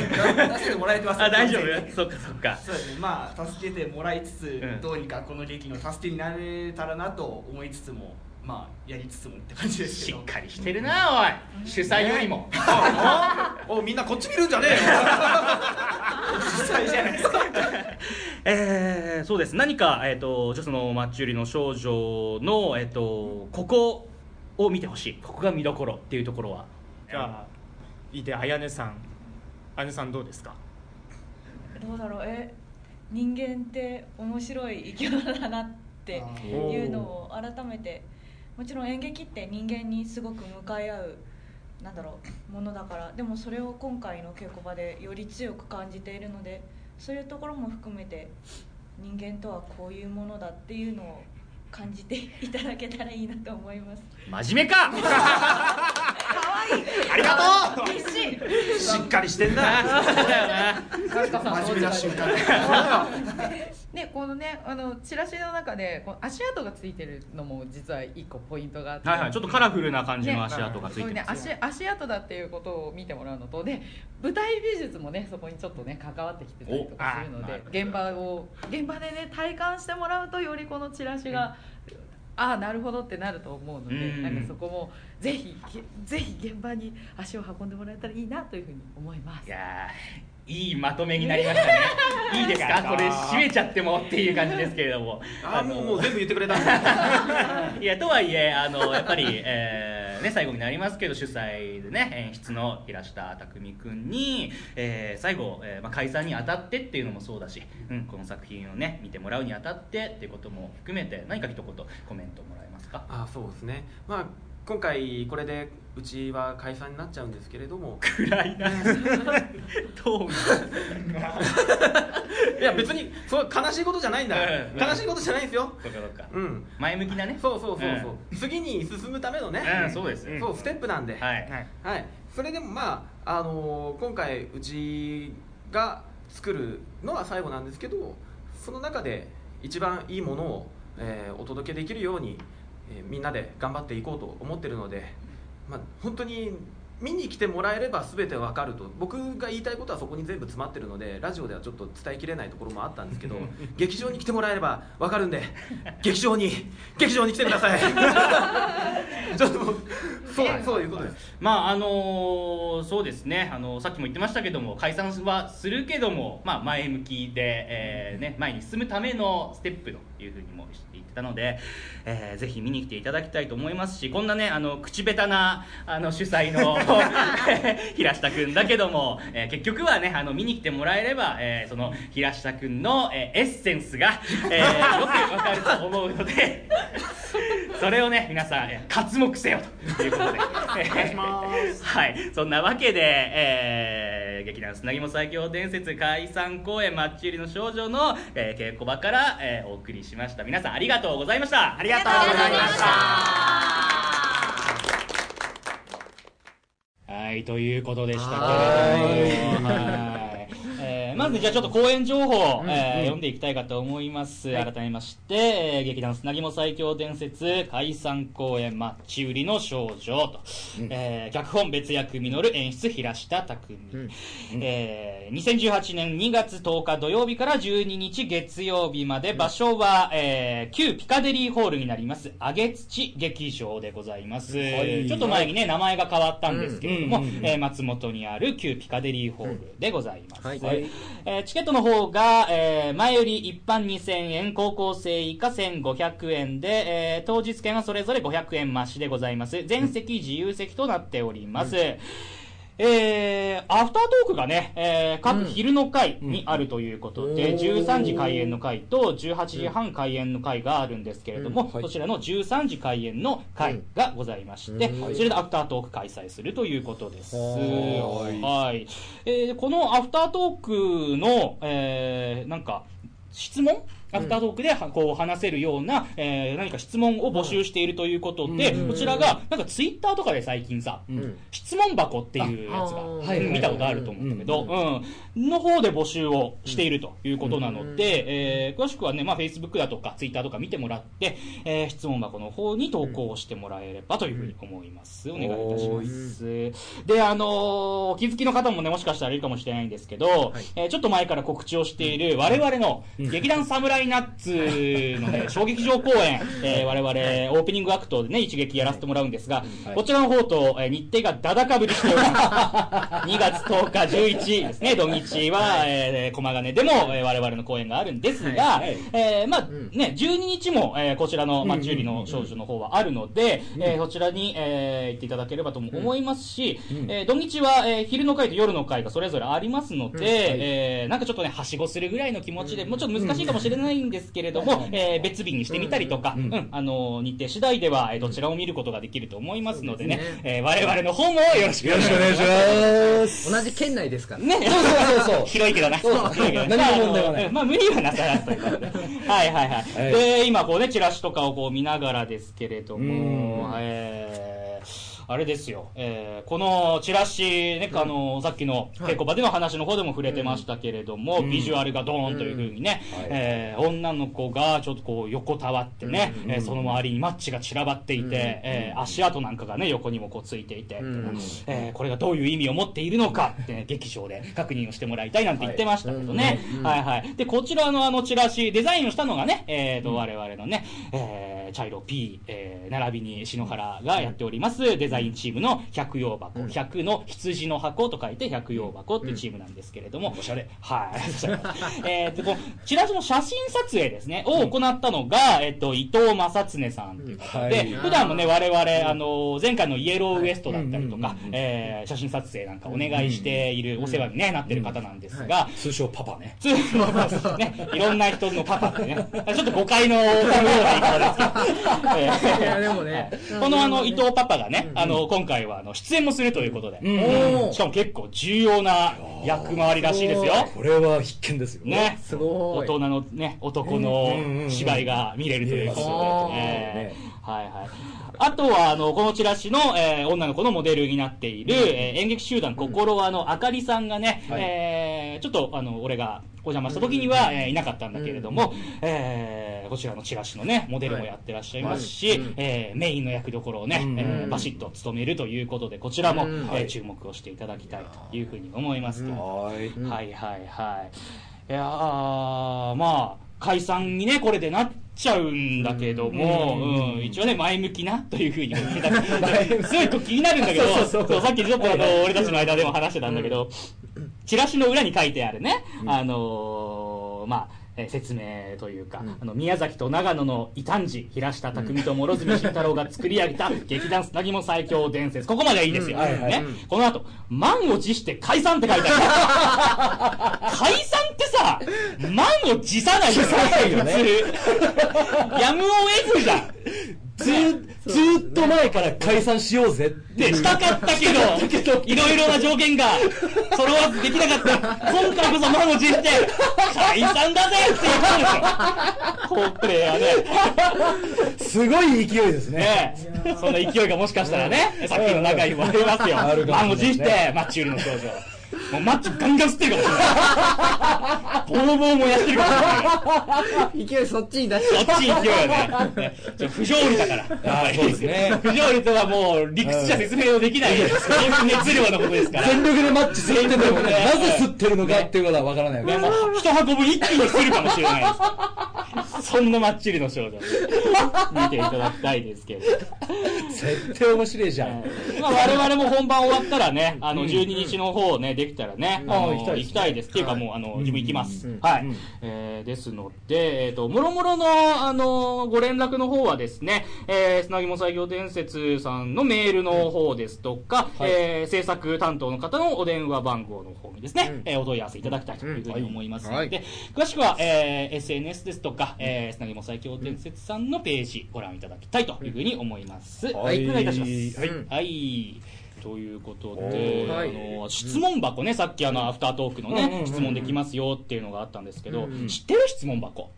けてもらえてますあ大丈夫？そっかそっか。そうですね。まあ助けてもらいつつ、うん。どうにかこの劇の助けになれたらなと思いつつもまあやりつつもって感じですけど。しっかりしてるなおい。主催よりも。おみんなこっち見るんじゃねえよ。主催じゃないですか。えー、そうです。何か、えー、とじゃあそのマッチ売りの少女の、えー、とここを見てほしい。ここが見どころっていうところは。じゃあいいであやねさん。あやねさんどうですか？どうだろう。え人間って面白い生き物だなっていうのを改めてもちろん演劇って人間にすごく向かい合うなんだろうものだからでもそれを今回の稽古場でより強く感じているのでそういうところも含めて人間とはこういうものだっていうのを感じていただけたらいいなと思います。真面目か ありがとう。嬉しっかりしてんな。そうだよな真面目な瞬間。で このねあのチラシの中でこの足跡がついてるのも実は一個ポイントがあって、はいはい。ちょっとカラフルな感じのね足跡がついてます、足足跡だっていうことを見てもらうのとで舞台美術もねそこにちょっとね関わってきてたりとかするので現場を現場でね体感してもらうとよりこのチラシが、ああなるほどってなると思うので、うん。なんかそこもぜひげぜひ現場に足を運んでもらえたらいいなというふうに思いますい。いいまとめになりましたね。いいですか？これ締めちゃってもっていう感じですけれども。あもうもう全部言ってくれた いやとはいえあのやっぱり、えーね、最後になりますけど主催でね演出の平下匠君に、えー最後、えーまあ、解散にあたってっていうのもそうだし、うん、この作品をね見てもらうにあたってっていうことも含めて何か一言コメントもらえますか？あそうですね。まあ今回これでうちは解散になっちゃうんですけれども。暗いな。トーンいや別にそう悲しいことじゃないんだ、うん。悲しいことじゃないんですよ。そうかそうか。うん。前向きなね。そうそうそうそう、次に進むためのね、うんそうです。よそうステップなんで、はい。はい、それでもまあ、あのー今回うちが作るのは最後なんですけどその中で一番いいものを、えーお届けできるように、えーみんなで頑張っていこうと思ってるので、まあ、本当に見に来てもらえれば全てわかると。僕が言いたいことはそこに全部詰まってるのでラジオではちょっと伝えきれないところもあったんですけど 劇場に来てもらえればわかるんで劇場に劇場に来てください。ちょっとそうそういうことです。まああのーそうですね、あのーさっきも言ってましたけども解散はするけども、まあ、前向きで、えーね、前に進むためのステップというふうにも言ってたので、えーぜひ見に来ていただきたいと思いますしこんなねあの口下手なあの主催の 平下君だけども、えー結局はねあの見に来てもらえれば、えーその平下君の、えーエッセンスが、えーよくわかると思うので それをね皆さん、えー活目せよと。いうことで。はい、そんなわけで、えー劇団砂肝最強伝説解散公演マッチ売りの少女の、えー稽古場から、えーお送りしました。皆さんありがとうございました。ありがとうございました。はいということでしたけれども。はい。えーまずじゃあちょっと公演情報を、えー読んでいきたいかと思います、改めまして、えー劇団砂肝最強伝説解散公演マッチ売りの少女と、えー脚本別役実る演出平下匠、えー2018年2月10日土曜日から12日月曜日まで、場所は、えー旧ピカデリーホールになります。上げ土劇場でございます、い。ちょっと前にね名前が変わったんですけれども、うんうんうんえー松本にある旧ピカデリーホールでございます、はいえーチケットの方が、えー前より一般2000円高校生以下1500円で、えー当日券はそれぞれ500円増しでございます。全席自由席となっております、えーアフタートークがね、えー各昼の会にあるということで、うん。13時開演の会と18時半開演の会があるんですけれども、うん。はい。そちらの13時開演の会がございまして、うん。それでアフタートーク開催するということです。はい。はい。えーこのアフタートークの、えーなんか、質問アフタートークではこう話せるような、えー何か質問を募集しているということで、うん。こちらが、なんかツイッターとかで最近さ、ん。質問箱っていうやつが、見たことあると思うんだけど、うん、の方で募集をしているということなので、えー詳しくはね、まあ、Facebook だとか Twitter とか見てもらって、えー質問箱の方に投稿してもらえればというふうに思います。お願いいたします。で、あのーお気づきの方もね、もしかしたらいるかもしれないんですけど、えーちょっと前から告知をしている我々の、え劇団サムライナッツのね、小劇場公演、えー我々、オープニングアクトでね、一撃やらせてもらうんですが、こちらの方と、えー日程がだだかぶりしております。2月10日、11ですね、土日は、えー、駒ヶ根でも、えー我々の公演があるんですが、えーまあ、ね、12日も、えーこちらの、まあ、ジュリの少女の方はあるので、えーそちらに、えー行っていただければとも思いますし、えー土日は、えー昼の会と夜の会がそれぞれありますので、えーなんかちょっとね、はしごするぐらいの気持ちで、もうちょっと難しいかもしれないんですけれども、えー別日にしてみたりとか、うんあのー日程次第では、えーどちらを見ることができると思いますのでね、えー我々の方もよろしくお願いします。同じ県内ですから。ね。そうそう。そ う広いけどな。そう。広いけどな。何も問題はない。まあ、無理はなさらずということで。はいはいはい。はい。で、今こうね、チラシとかをこう見ながらですけれどもう、えーあれですよ、えーこのチラシね、あの、さっきの稽古場での話の方でも触れてましたけれども、ビジュアルがドーンというふうにね、えー女の子がちょっとこう横たわってね、えーその周りにマッチが散らばっていて、えー足跡なんかがね、横にもこうついていて、えーこれがどういう意味を持っているのかってね、劇場で確認をしてもらいたいなんて言ってましたけどね。はいはい。で、こちらのあのチラシ、デザインをしたのがね、えーと、我々のね、えー、チャイロ P、えー、並びに篠原がやっております、デザインチームの百葉箱、100の羊の箱と書いて百葉箱っていうチームなんですけれども、おしゃれ。はい。えーと、このチラシの写真撮影ですね、を行ったのが、えっと、伊藤正常さんという方で、はい。普段もね、我々、あの、前回のイエローウエストだったりとか、えー写真撮影なんかお願いしている、お世話にね、なってる方なんですが、通称パパね。通のね、いろんな人のパパってね、ちょっと誤解の起こるような言い方ですけど、え ーいやでもね。このあの、伊藤パパがね、あの、今回はあの、出演もするということで、しかも結構重要な役回りらしいですよ。これは必見ですよ。ね。すごい。大人のね、男の芝居が見れるということで、はいはい。あとは、あの、このチラシの、えー女の子のモデルになっている、えー演劇集団心はのあかりさんがね、えーちょっと、あの、俺がお邪魔した時には、えーいなかったんだけれども、えーこちらのチラシのね、モデルもやってらっしゃいますし、えーメインの役どころをね、えーバシッと務めるということで、こちらも、えー注目をしていただきたいというふうに思いますと。はい。はいはいはい。いやー、まあ、解散にね、これでなっちゃうんだけども、うん、一応ね、前向きなというふうに思ってた。すごい気になるんだけど、そうさっきちょっとあの、俺たちの間でも話してたんだけど、チラシの裏に書いてあるね、あのーまあ、えー説明というか、あの宮崎と長野の異端児平下匠と諸角慎太郎が作り上げた 劇団砂肝最強伝説。ここまではいいですよ、はいはいね、この後満を持して解散って書いてある。解散ってさ満を持さないよねないよね。普通やむを得ずじゃん ずーずーっと前から解散しようぜってで、したかったけど、いろいろな条件が揃わずできなかった。今回こそ満を持して、解散だぜって言ったんですよ。好プレイヤーで。すごい勢いですね。そんな勢いがもしかしたらね、さっきの中にもありますよ。満を持して、マッチ売りの少女。もうマッチガンガン吸ってるかもしれない。ボーボーもやってるかもしれない。勢いそっちに出しそっち勢いよね。ねちょ不条理だから。あーそうですね不条理とはもう理屈じゃ説明をできない。熱量のことですから。全力でマッチ吸っててもね、ねなぜ吸ってるのかっていうことはわからないですもう、一箱分一気にするかもしれないです。そんなマッチリの少女。見ていただきたいですけど。絶対面白いじゃん。まあ、我々も本番終わったらね、あの、12日の方ね、できたたいですね。行きたいです。っていうかもう、あの、自分行きます。うん。はい。うん。えーですので、えっと、もろもろの、あの、ご連絡の方はですね、えー、砂肝作業伝説さんのメールの方ですとか、えー制作担当の方のお電話番号の方にですね、えーお問い合わせいただきたいというふうに思いますので、詳しくは、えー SNS ですとか、えー、砂肝最強伝説さんのページご覧いただきたいというふうに思います。はい。お願いいたします。はい。はい。ということで、はいあの、質問箱ね、さっきあの、アフタートークのね、質問できますよっていうのがあったんですけど、知ってる質問箱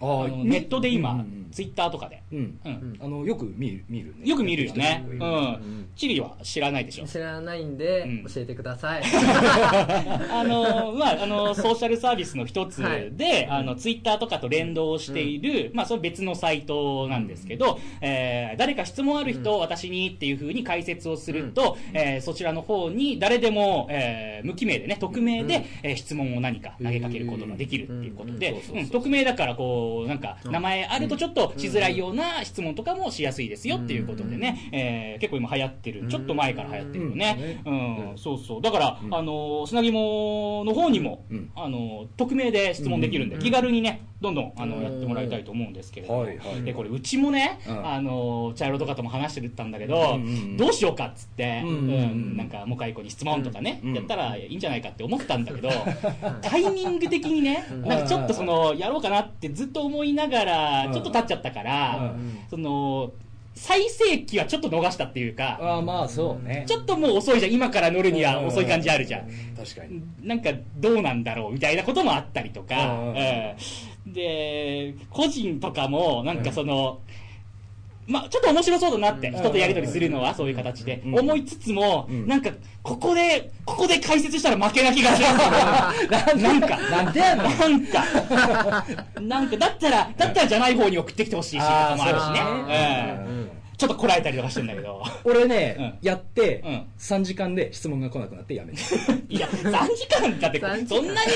ネットで今、うん。うんうんツイッターとかで。うん。うん。あのよく見る見るね。よく見るよね。う人ん。チリは知らないでしょ。知らないんで、うん。教えてください。あの、まあ、あの、ソーシャルサービスの一つはい。で、あの、ツイッターとかと連動している、まあ、それ別のサイトなんですけど、えー誰か質問ある人、私にっていうふうに解説をすると、えーそちらの方に誰でも、えー無記名でね、匿名で、えー質問を何か投げかけることができるっていうことで、うん。匿名だから、こう、なんか、名前あるとちょっとしづらいような質問とかもしやすいですよっていうことでね、えー結構今流行ってる、ちょっと前から流行ってるよね。うん、そうそう。だから、あの、砂肝の方にも、うん。あの、匿名で質問できるんで、うん。気軽にね、どんどん、あの、やってもらいたいと思うんですけれども、はいはい。で、これ、うちもね、うん。あの、茶色とかとも話してたんだけど、うんうんどうしようかっつって、ううんん。うんなんか、もかいこに質問とかね、うんやったらいいんじゃないかって思ったんだけど、タイミング的にね、なんかちょっとその、やろうかなってずっと思いながら、うん。ちょっと経っちゃったから、うんその、最盛期はちょっと逃したっていうか、ああまあそうね。ちょっともう遅いじゃん。今から乗るには遅い感じあるじゃん。確かに。なんかどうなんだろうみたいなこともあったりとか、うん。うんで、個人とかもなんかその、まあちょっと面白そうだなって、人とやりとりするのはそういう形で、うん。思いつつも、うん。なんか、ここで、ここで解説したら負けな気がする。んですよ。なんか、なんでなんか、なんか、だったら、だったらじゃない方に送ってきてほしいし、とかもあるしね。ちょっとこらえたりとかしてんだけど。俺ね、うんやって、うん3時間で質問が来なくなってやめた いや、3時間だって、3時間そんなに、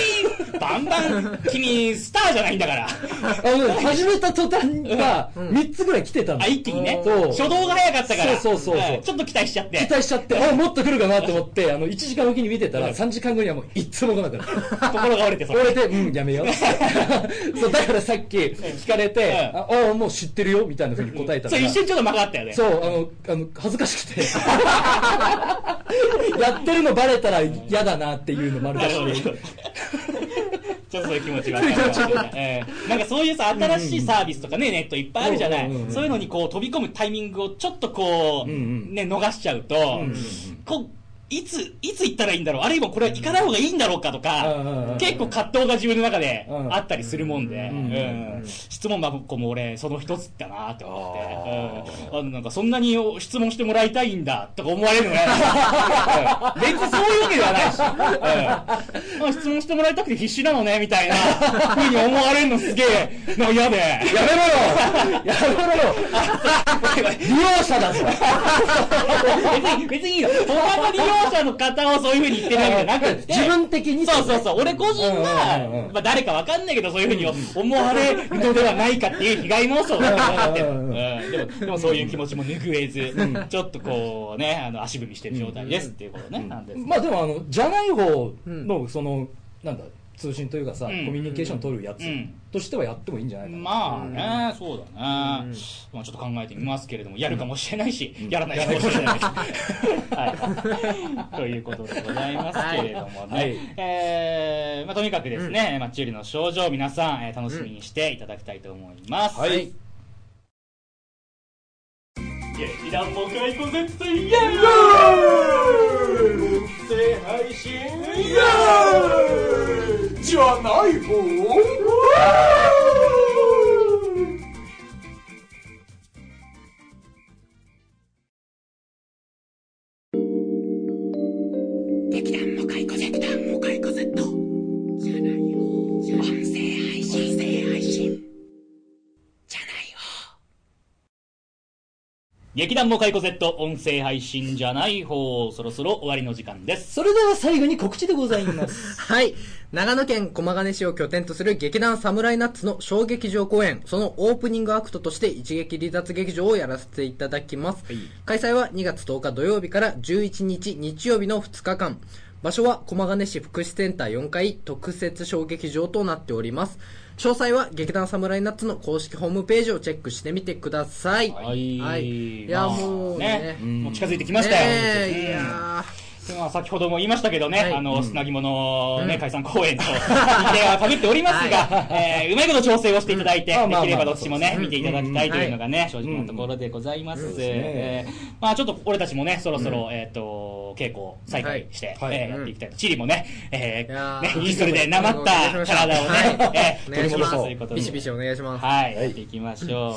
バンバン、君、スターじゃないんだから。あのね始めた途端が3つぐらい来てたの、あ、一気にね。そう初動が早かったから。そうそうそうそうんちょっと期待しちゃって。期待しちゃって、あ、もっと来るかなと思って、あの、1時間おきに見てたら、3時間後にはもう一つも来なくなった。心が折れて、それ。折れて、うん、やめよう。そう、だからさっき聞かれて、うんあ、あもう知ってるよ、みたいなふうに答えたそう、ら。一瞬ちょっと間があったよね。そう、あの、あの、恥ずかしくて。やってるのバレたら嫌だなっていうのもあるだし。ちょっとそういう気持ちがある、ええなんかそういうさ、新しいサービスとかね、ネットいっぱいあるじゃないうんうんうん。そういうのにこう飛び込むタイミングをちょっとこう、うんうんね、逃しちゃうと、んうんこう、いつ、いつ行ったらいいんだろう？あるいはこれは行かない方がいいんだろうかとか結構葛藤が自分の中でうん。あったりするもんで、質問箱も俺、その一つだなって思って、うん。あのなんかそんなに質問してもらいたいんだとか思われるのね。うん。別にそういうわけではないし、うん。あ質問してもらいたくて必死なのね、みたいな風に思われるのすげえ、なんか嫌で。やめろよ。やめろよ。利用者だぞ。別に、別にいいの。他の利用者の方をそういう風に言ってるわけじゃなくて。自分的にそうそうそう。俺個人うんうんうんが、まあ誰かわかんないけど、そういう風に思われるのではないかっていう被害妄想がかって。でも、でもそういう気持ちも拭えず、ちょっとこうね、あの、足踏みしてる状態ですっていうことね。まあでもあの、じゃない方の、その、なんだ、通信というかさ、うん。コミュニケーション取るやつうんととしてはやってもいいんじゃないかな。まあね、そうだね。まあちょっと考えてみますけれども、やるかもしれないし、やらないかもしれない。はい。ということでございますけれどもね。はいえーまあとにかくですね、まあチューリの症状、皆さん、えー楽しみにしていただきたいと思います。はい。劇団もかいこ絶対イエーイ声配信じゃない方？Woo! 劇団もかいこ Z 音声配信じゃない方、そろそろ終わりの時間です。それでは最後に告知でございます。はい。長野県駒ヶ根市を拠点とする劇団サムライナッツの小劇場公演、そのオープニングアクトとして一撃離脱劇場をやらせていただきます。開催は2月10日土曜日から11日日曜日の2日間。場所は駒ヶ根市福祉センター4階特設小劇場となっております。詳細は劇団サムライナッツの公式ホームページをチェックしてみてください。はい。はい。いや、もうね。もう近づいてきましたよ。ねえいやーまあ、先ほども言いましたけどね、はい。あの、砂肝のね、うん。解散公演と、日程は被っておりますが、えーうまいこと調整をしていただいて、うん。できればどっちもね、見ていただきたいというのがね、正うん。直なところでございます。そうですね。えーまあちょっと俺たちもね、そろそろ、えっと、稽古再開して、はい。えーやっていきたいと。チリもね、えーー、ね、インストルでなまった体をね、えー取り戻すということで。ビシビシお願いします。はい、やっていきましょう。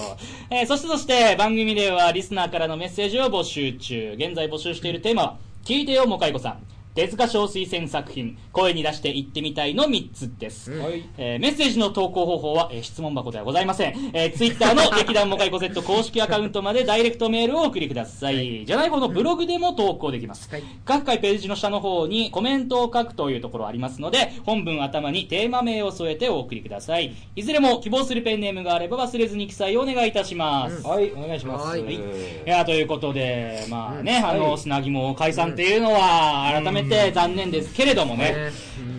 えーそしてそして、番組ではリスナーからのメッセージを募集中。現在募集しているテーマは、聞いてよ、もかいこさん。手塚小推薦作品、声に出して言ってみたいの3つです。はいえーメッセージの投稿方法は、えー質問箱ではございません。えー、ツイッターの 劇団モカイコ Z 公式アカウントまでダイレクトメールをお送りください。じゃない方のブログでも投稿できます。はい各回ページの下の方にコメントを書くというところありますので、本文頭にテーマ名を添えてお送りください。いずれも希望するペンネームがあれば忘れずに記載をお願いいたします。はい、お願いします。はいいや、ということで、まあね、あの、はい砂肝解散っていうのは、改めて残念ですけれどもね、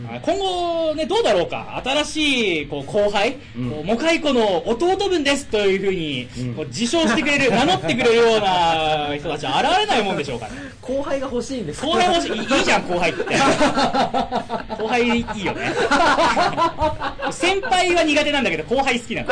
ね。今後ね、どうだろうか、新しいこう後輩、うん。こうモカイコの弟分ですというふうに、うん。こう自称してくれる、名乗ってくれるような人たちは現れないもんでしょうかね。後輩が欲しいんです。後輩もしい。いいじゃん、後輩って。後輩いいよね。先輩は苦手なんだけど、後輩好きなの。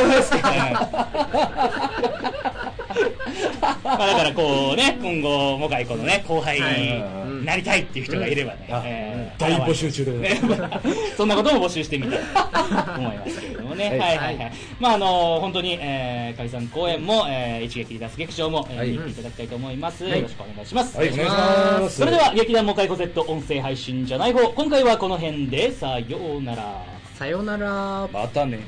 まあだからこうね、今後、もかいこのね、後輩になりたいっていう人がいればね、あえー大募集中でございます。ね そんなことも募集してみたいと 思いますけれどもね。はいはいはいはい。まああの、本当に、えー解散公演も、えー一撃離脱劇場も、えーはい見ていただきたいと思います。よろしくお願いします。はい、お願いします。それでは、劇団モカイコ Z 音声配信じゃない方、今回はこの辺で、さようなら。さよならまたね。